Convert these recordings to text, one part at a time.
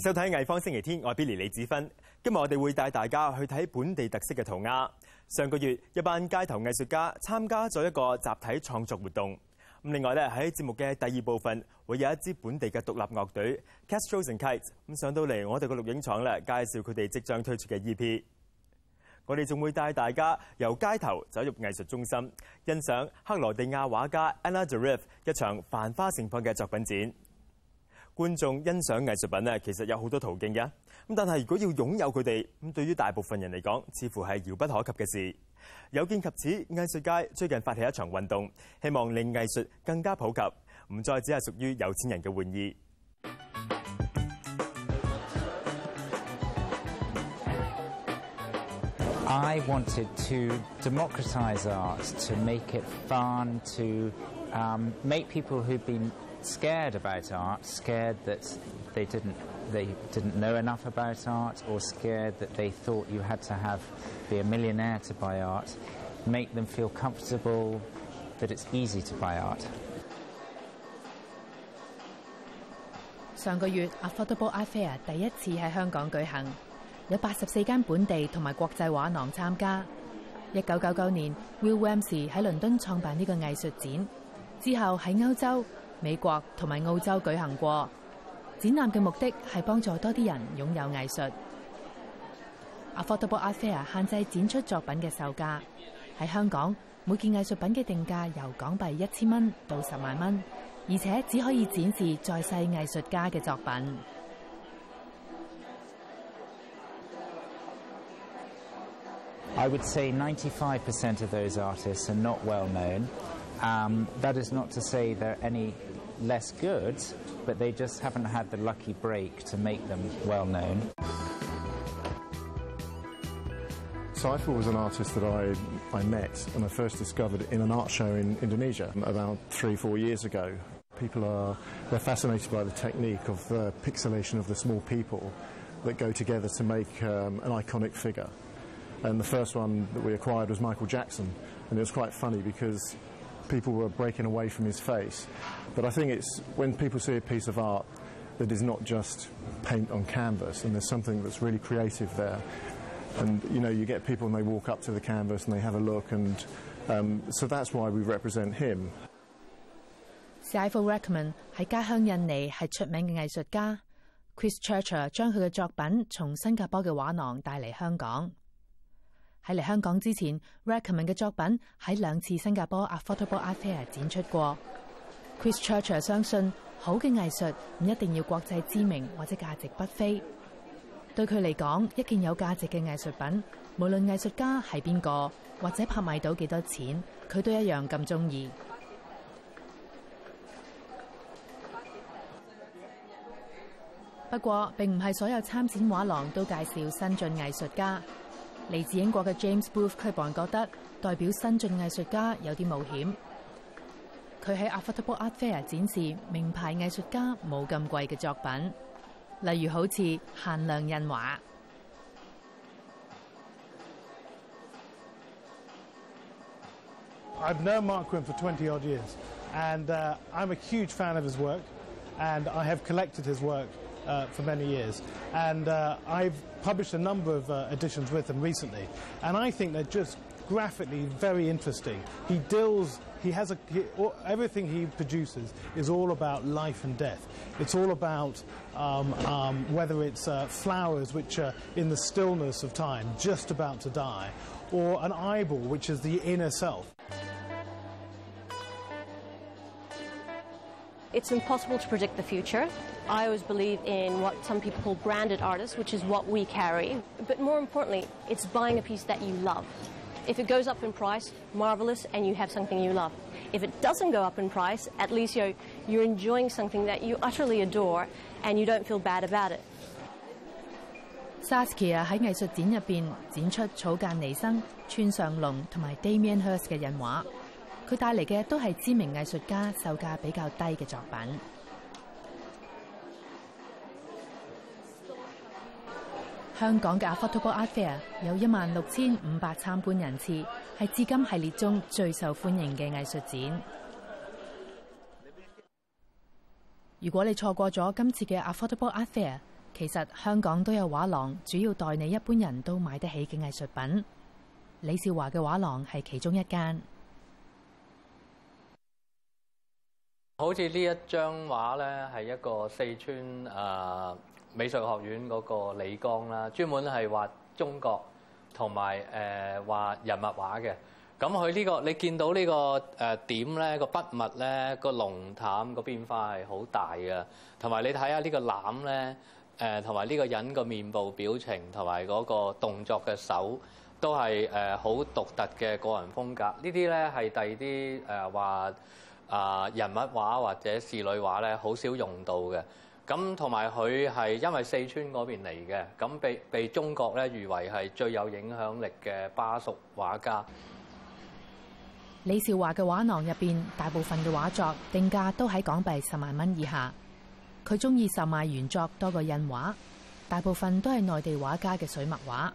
收睇艺方星期天，我系 Billy 李子芬。今日我哋会带大家去睇本地特色嘅涂鸦。上个月，一班街头艺术家参加咗一个集体创作活动。咁另外咧喺节目嘅第二部分，会有一支本地嘅独立乐队 Castros and k i t e s 咁上到嚟我哋嘅录影厂咧，介绍佢哋即将推出嘅 E.P。我哋仲会带大家由街头走入艺术中心，欣赏克罗地亚画家 a n n a d r i f 一场繁花盛放嘅作品展。觀眾欣賞藝術品咧，其實有好多途徑嘅。咁但係如果要擁有佢哋，咁對於大部分人嚟講，似乎係遙不可及嘅事。有見及此，藝術界最近發起一場運動，希望令藝術更加普及，唔再只係屬於有錢人嘅玩意。um, make people who've been scared about art, scared that they didn't they didn't know enough about art, or scared that they thought you had to have be a millionaire to buy art, make them feel comfortable that it's easy to buy art. 上個月 Affordable Art Fair Ramsey 之后喺欧洲、美国同埋澳洲举行过。展览嘅目的系帮助多啲人拥有艺术。Affordable Art Fair 限制展出作品嘅售价，喺香港，每件艺术品嘅定价由港币一千蚊到十万蚊，而且只可以展示在世艺术家嘅作品。I would say ninety-five percent of those artists are not well known. Um, that is not to say they're any less good, but they just haven't had the lucky break to make them well known. Saiful was an artist that I, I met and I first discovered in an art show in Indonesia about three, four years ago. People are they're fascinated by the technique of the pixelation of the small people that go together to make um, an iconic figure. And the first one that we acquired was Michael Jackson, and it was quite funny because people were breaking away from his face. But I think it's when people see a piece of art that is not just paint on canvas and there's something that's really creative there. And you know, you get people and they walk up to the canvas and they have a look, and um, so that's why we represent him. Saiful Rahman Chris Churcher 喺嚟香港之前 r e c k m e n 嘅作品喺两次新加坡 Affordable Art Fair 展出过。Chris c h u r c h l l 相信好嘅艺术唔一定要国际知名或者价值不菲。对佢嚟讲，一件有价值嘅艺术品，无论艺术家系边个或者拍卖到几多钱，佢都一样咁中意。不过，并唔系所有参展画廊都介绍新晋艺术家。嚟自英國嘅 James Booth 佢本人覺得代表新晋藝術家有啲冒險。佢喺 a f f o r d a b l e Art Fair 展示名牌藝術家冇咁貴嘅作品，例如好似限量印畫。uh, for many years. And uh, I've published a number of uh, editions with him recently. And I think they're just graphically very interesting. He deals, he has a, he, all, everything he produces is all about life and death. It's all about um, um, whether it's uh, flowers which are in the stillness of time, just about to die, or an eyeball which is the inner self. It's impossible to predict the future. I always believe in what some people call branded artists, which is what we carry. But more importantly, it's buying a piece that you love. If it goes up in price, marvelous, and you have something you love. If it doesn't go up in price, at least you're, you're enjoying something that you utterly adore and you don't feel bad about it. Saskia 喺藝術展入邊展出草間彌生、村上隆同埋 Damien Hirst 佢帶嚟嘅都係知名藝術家，售價比較低嘅作品。香港嘅 Affordable Art Fair 有一萬六千五百參觀人次，係至今系列中最受歡迎嘅藝術展。如果你錯過咗今次嘅 Affordable Art Fair，其實香港都有畫廊，主要代理一般人都買得起嘅藝術品。李少華嘅畫廊係其中一間。好似呢一张画咧，系一个四川诶美术学院嗰个李刚啦，专门系画中国同埋诶画人物画嘅。咁佢呢个你见到呢个诶点咧个笔墨咧个浓淡个变化系好大嘅，同埋你睇下呢个攡咧诶同埋呢个人个面部表情同埋嗰个动作嘅手都系诶好独特嘅个人风格。呢啲咧系第二啲诶画。啊，人物畫或者侍女畫咧，好少用到嘅。咁同埋佢係因為四川嗰邊嚟嘅，咁被被中國咧譽為係最有影響力嘅巴蜀畫家。李少华嘅画廊入边，大部分嘅画作定价都喺港币十万蚊以下。佢中意售卖原作多个印画，大部分都系内地画家嘅水墨画。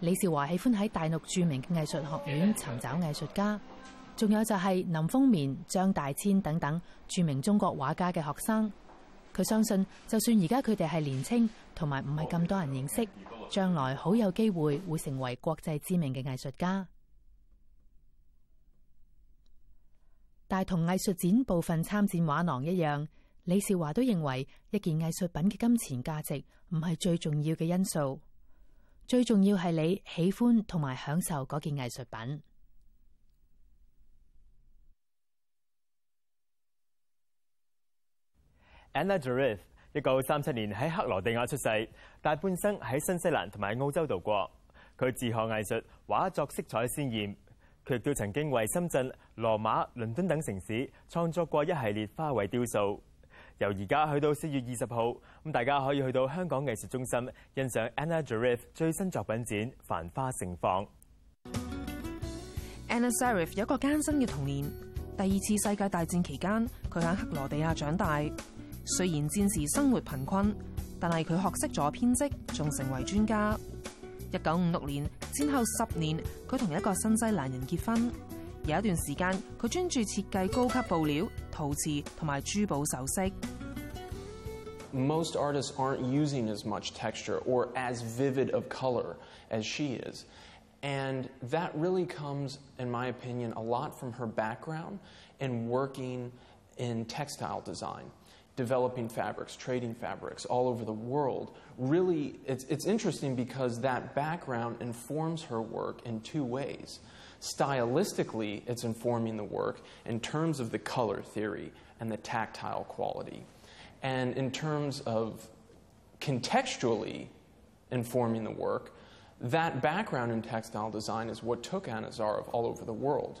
李少华喜欢喺大陆著名嘅艺术学院寻找艺术家。仲有就系林风眠、张大千等等著名中国画家嘅学生。佢相信，就算而家佢哋系年青，同埋唔系咁多人认识，将来好有机会会成为国际知名嘅艺术家。但同艺术展部分参展画廊一样，李少华都认为一件艺术品嘅金钱价值唔系最重要嘅因素，最重要系你喜欢同埋享受嗰件艺术品。Anna d r i f e 一九三七年喺克罗地亚出世，大半生喺新西兰同埋欧洲度过。佢自学艺术，画作色彩鲜艳，佢都曾经为深圳、罗马、伦敦等城市创作过一系列花卉雕塑。由而家去到四月二十号，咁大家可以去到香港艺术中心欣赏 Anna d r i f e 最新作品展《繁花盛放》。Anna a r i f t 有一个艰辛嘅童年。第二次世界大战期间，佢喺克罗地亚长大。雖然戰時生活貧困，但係佢學識咗編織，仲成為專家。一九五六年戰後十年，佢同一個新西蘭人結婚。有一段時間，佢專注設計高級布料、陶瓷同埋珠寶首飾。Most artists aren't using as much texture or as vivid of color as she is. And that really comes, in my opinion, a lot from her background and working in textile design developing fabrics, trading fabrics all over the world. Really, it's, it's interesting because that background informs her work in two ways. Stylistically, it's informing the work in terms of the color theory and the tactile quality. And in terms of contextually informing the work, that background in textile design is what took Anna Zarov all over the world.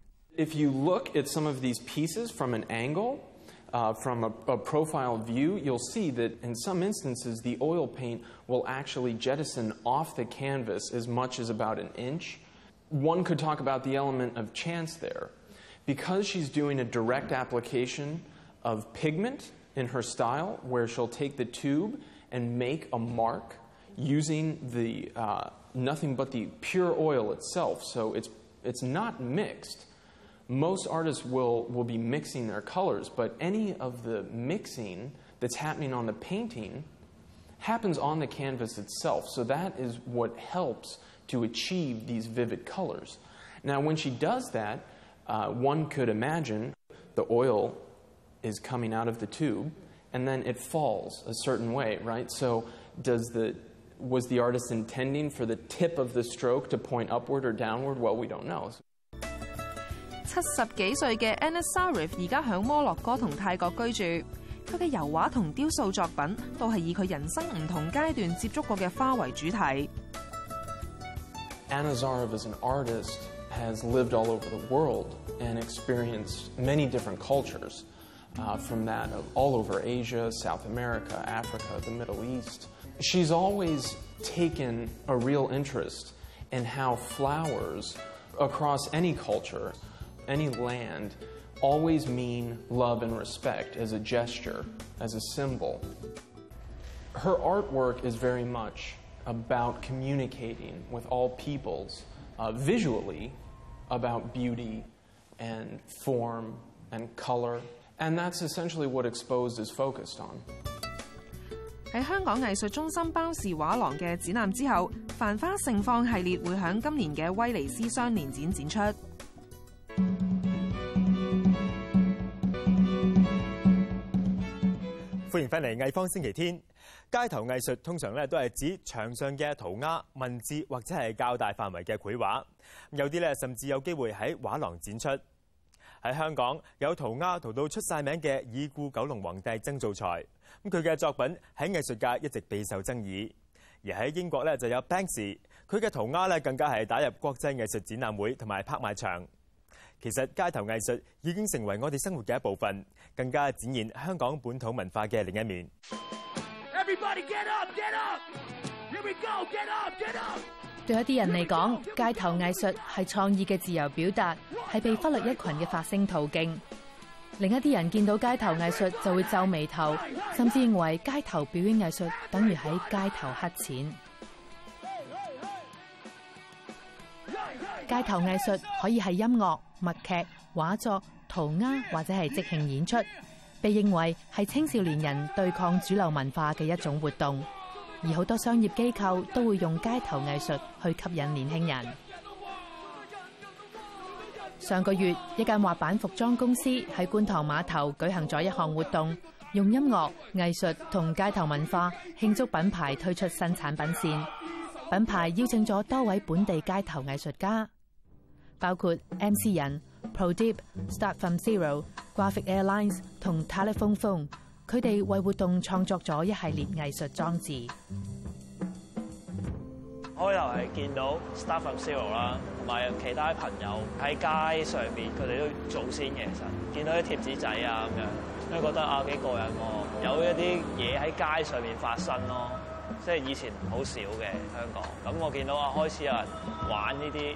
If you look at some of these pieces from an angle, uh, from a, a, profile view, you'll see that in some instances the oil paint will actually jettison off the canvas as much as about an inch. One could talk about the element of chance there. Because she's doing a direct application of pigment in her style, where she'll take the tube and make a mark using the uh, nothing but the pure oil itself, so it's, it's not mixed most artists will, will be mixing their colors, but any of the mixing that's happening on the painting happens on the canvas itself. So that is what helps to achieve these vivid colors. Now, when she does that, uh, one could imagine the oil is coming out of the tube and then it falls a certain way, right? So does the was the artist intending for the tip of the stroke to point upward or downward? Well, we don't know. Anazarov is an artist has lived all over the world and experienced many different cultures, uh, from that of all over Asia, South America, Africa, the Middle East. She's always taken a real interest in how flowers across any culture any land always mean love and respect as a gesture, as a symbol. Her artwork is very much about communicating with all peoples uh, visually about beauty and form and color. And that's essentially what Exposed is focused on. 喺香港藝術中心包氏畫廊嘅展覽之後，《繁花盛放》系列會喺今年嘅威尼斯雙年展展出。歡迎返嚟《藝方星期天》。街頭藝術通常咧都係指牆上嘅涂鴉、文字或者係較大範圍嘅繪畫，有啲咧甚至有機會喺畫廊展出。喺香港有涂鴉涂到出晒名嘅已故九龍皇帝曾造才，咁佢嘅作品喺藝術界一直備受爭議。而喺英國咧就有 Banks，佢嘅涂鴉咧更加係打入國際藝術展覽會同埋拍賣場。其实街头艺术已经成为我哋生活嘅一部分，更加展现香港本土文化嘅另一面。Everybody get get Here we get get go, up, up! up, up! 对一啲人嚟讲，街头艺术系创意嘅自由表达，系被忽略一群嘅发声途径。另一啲人见到街头艺术就会皱眉头，甚至认为街头表演艺术等于喺街头乞钱。街头艺术可以系音乐。默剧、画作、涂鸦或者系即兴演出，被认为系青少年人对抗主流文化嘅一种活动。而好多商业机构都会用街头艺术去吸引年轻人。上个月，一间滑板服装公司喺观塘码头举行咗一项活动，用音乐、艺术同街头文化庆祝品牌推出新产品线。品牌邀请咗多位本地街头艺术家。包括 M.C. 人、Pro Deep、Start from Zero、Graphic Airlines 同 Telephone Phone，佢哋为活动创作咗一系列艺术装置。开头系见到 s t a f from Zero 啦，同埋其他朋友喺街上面，佢哋都做先嘅。其实见到啲贴纸仔啊咁样，都觉得啊几过瘾喎！有一啲嘢喺街上面发生咯，即系以前好少嘅香港。咁我见到啊，开始有人玩呢啲。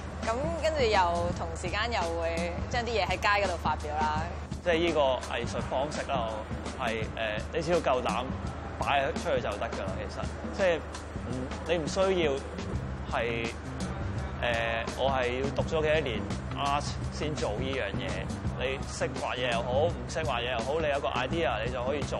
咁跟住又同時間又會將啲嘢喺街嗰度發表啦。即係呢個藝術方式咯，係誒，你只要夠膽擺出去就得㗎啦。其實，即係唔你唔需要係誒，我係要讀咗幾多年 art 先做呢樣嘢。你識畫嘢又好，唔識畫嘢又好，你有個 idea 你就可以做。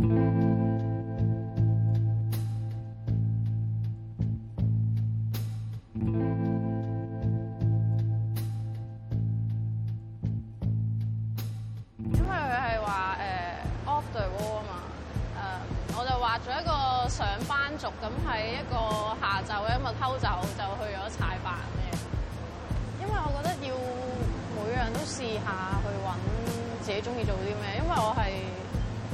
因為佢係話誒 off the wall 嘛，誒我就畫咗一個上班族咁喺一個下晝一咪偷走就去咗踩板嘅。因為我覺得要每樣都試下去揾自己中意做啲咩，因為我係。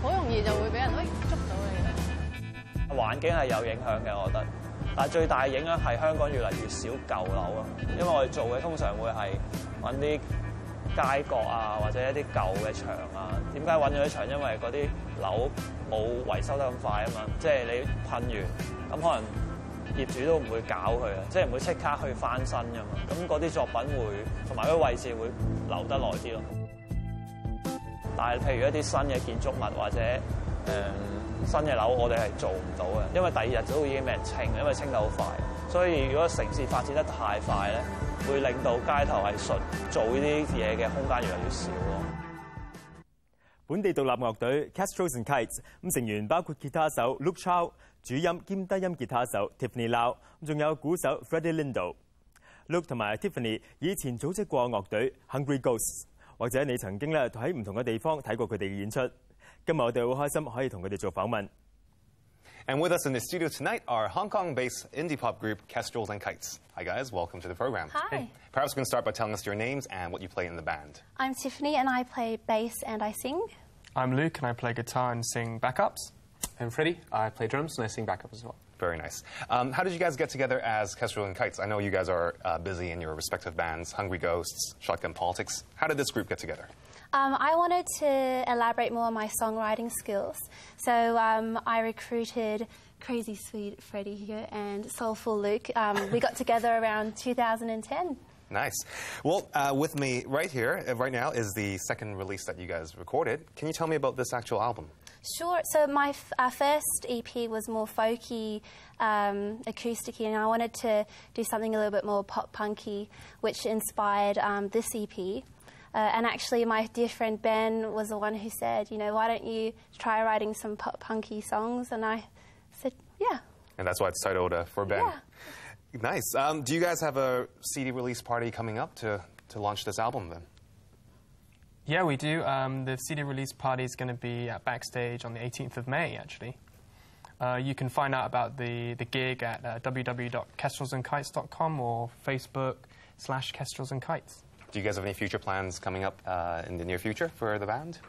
好容易就會俾人誒捉到你嘅環境係有影響嘅，我覺得。但係最大影響係香港越嚟越少舊樓咯。因為我哋做嘅通常會係揾啲街角啊，或者一啲舊嘅牆啊。點解揾咗啲牆？因為嗰啲樓冇維修得咁快啊嘛。即係你噴完，咁可能業主都唔會搞佢啊，即係唔會即刻去翻新噶嘛。咁嗰啲作品會，同埋嗰位置會留得耐啲咯。但係，譬如一啲新嘅建築物或者誒新嘅樓，我哋係做唔到嘅，因為第二日都已經俾人清，因為清得好快。所以如果城市發展得太快咧，會令到街頭係純做呢啲嘢嘅空間越來越少。本地獨立樂隊 Castros and Kites 咁成員包括吉他手 Luke Chow、主音兼低音吉他手 Tiffany Lau，咁仲有鼓手 Freddie Lindo。Luke 同埋 Tiffany 以前組織過樂隊 Hungry Ghosts。或者你曾經咧喺唔同嘅地方睇過佢哋嘅演出。今日我哋好開心可以同佢哋做訪問。And with us in the studio tonight are Hong Kong-based indie pop group Kestrels and Kites. Hi guys, welcome to the program. Hi. Perhaps you can start by telling us your names and what you play in the band. I'm Tiffany and I play bass and I sing. I'm Luke and I play guitar and sing backups. I'm Freddie. I play drums and I sing backups as well. Very nice. Um, how did you guys get together as Kestrel and Kites? I know you guys are uh, busy in your respective bands, Hungry Ghosts, Shotgun Politics. How did this group get together? Um, I wanted to elaborate more on my songwriting skills, so um, I recruited Crazy Sweet Freddie here and Soulful Luke. Um, we got together around 2010. Nice. Well, uh, with me right here, uh, right now, is the second release that you guys recorded. Can you tell me about this actual album? Sure. So my our first EP was more folky, um, acousticy, and I wanted to do something a little bit more pop punky, which inspired um, this EP. Uh, and actually, my dear friend Ben was the one who said, you know, why don't you try writing some pop punky songs? And I said, yeah. And that's why it's titled uh, For Ben. Yeah. Nice. Um, do you guys have a CD release party coming up to, to launch this album then? Yeah, we do. Um, the CD release party is going to be at Backstage on the 18th of May, actually. Uh, you can find out about the, the gig at uh, www.kestrelsandkites.com or Facebook slash Kestrels and Kites. Do you guys have any future plans coming up uh, in the near future for the band?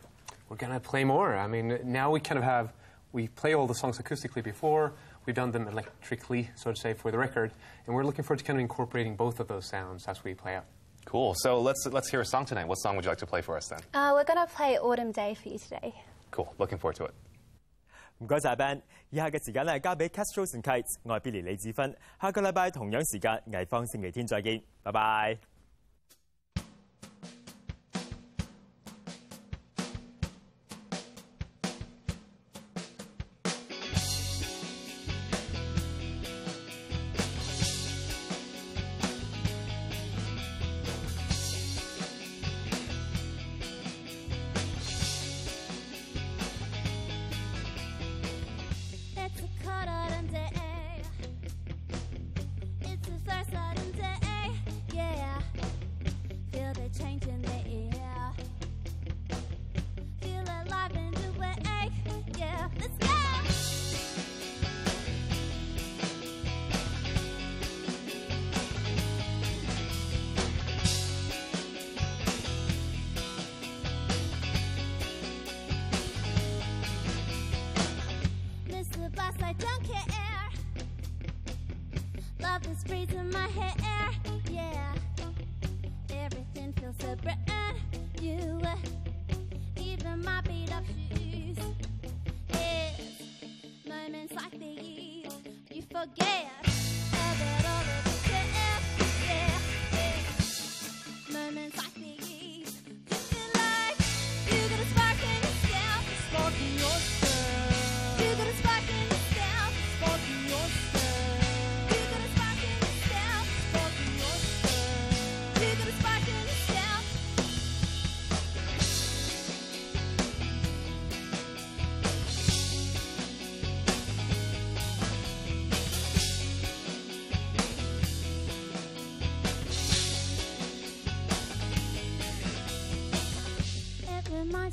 We're going to play more. I mean, now we kind of have, we play all the songs acoustically before, we've done them electrically, so to say, for the record, and we're looking forward to kind of incorporating both of those sounds as we play out. Cool. So let's let's hear a song tonight. What song would you like to play for us then? Uh, we're gonna play Autumn Day for you today. Cool. Looking forward to it. 唔該晒 Ben，以下嘅時間咧交俾 Castro and Kites，我係 Billy 李子芬，下個禮拜同樣時間藝方星期天再見，拜拜。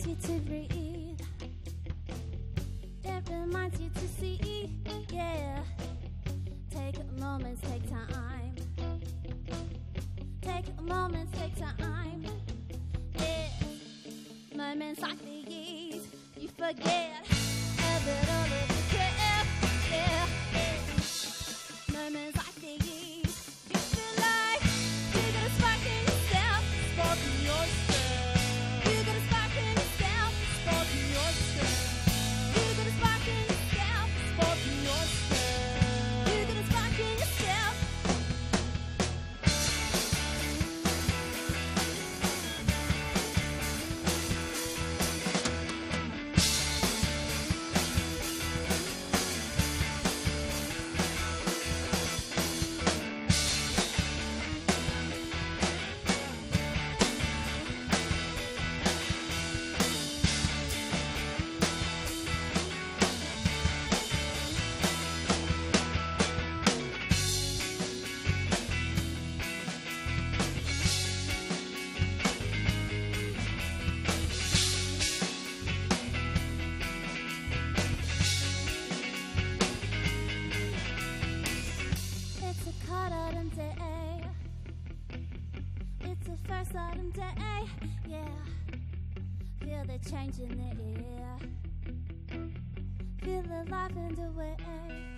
reminds you to breathe. reminds you to see. Yeah. Take moments, take time. Take moments, take time. Yeah. Moments like these, you forget a bit of it. a change in the air. Feel alive and way.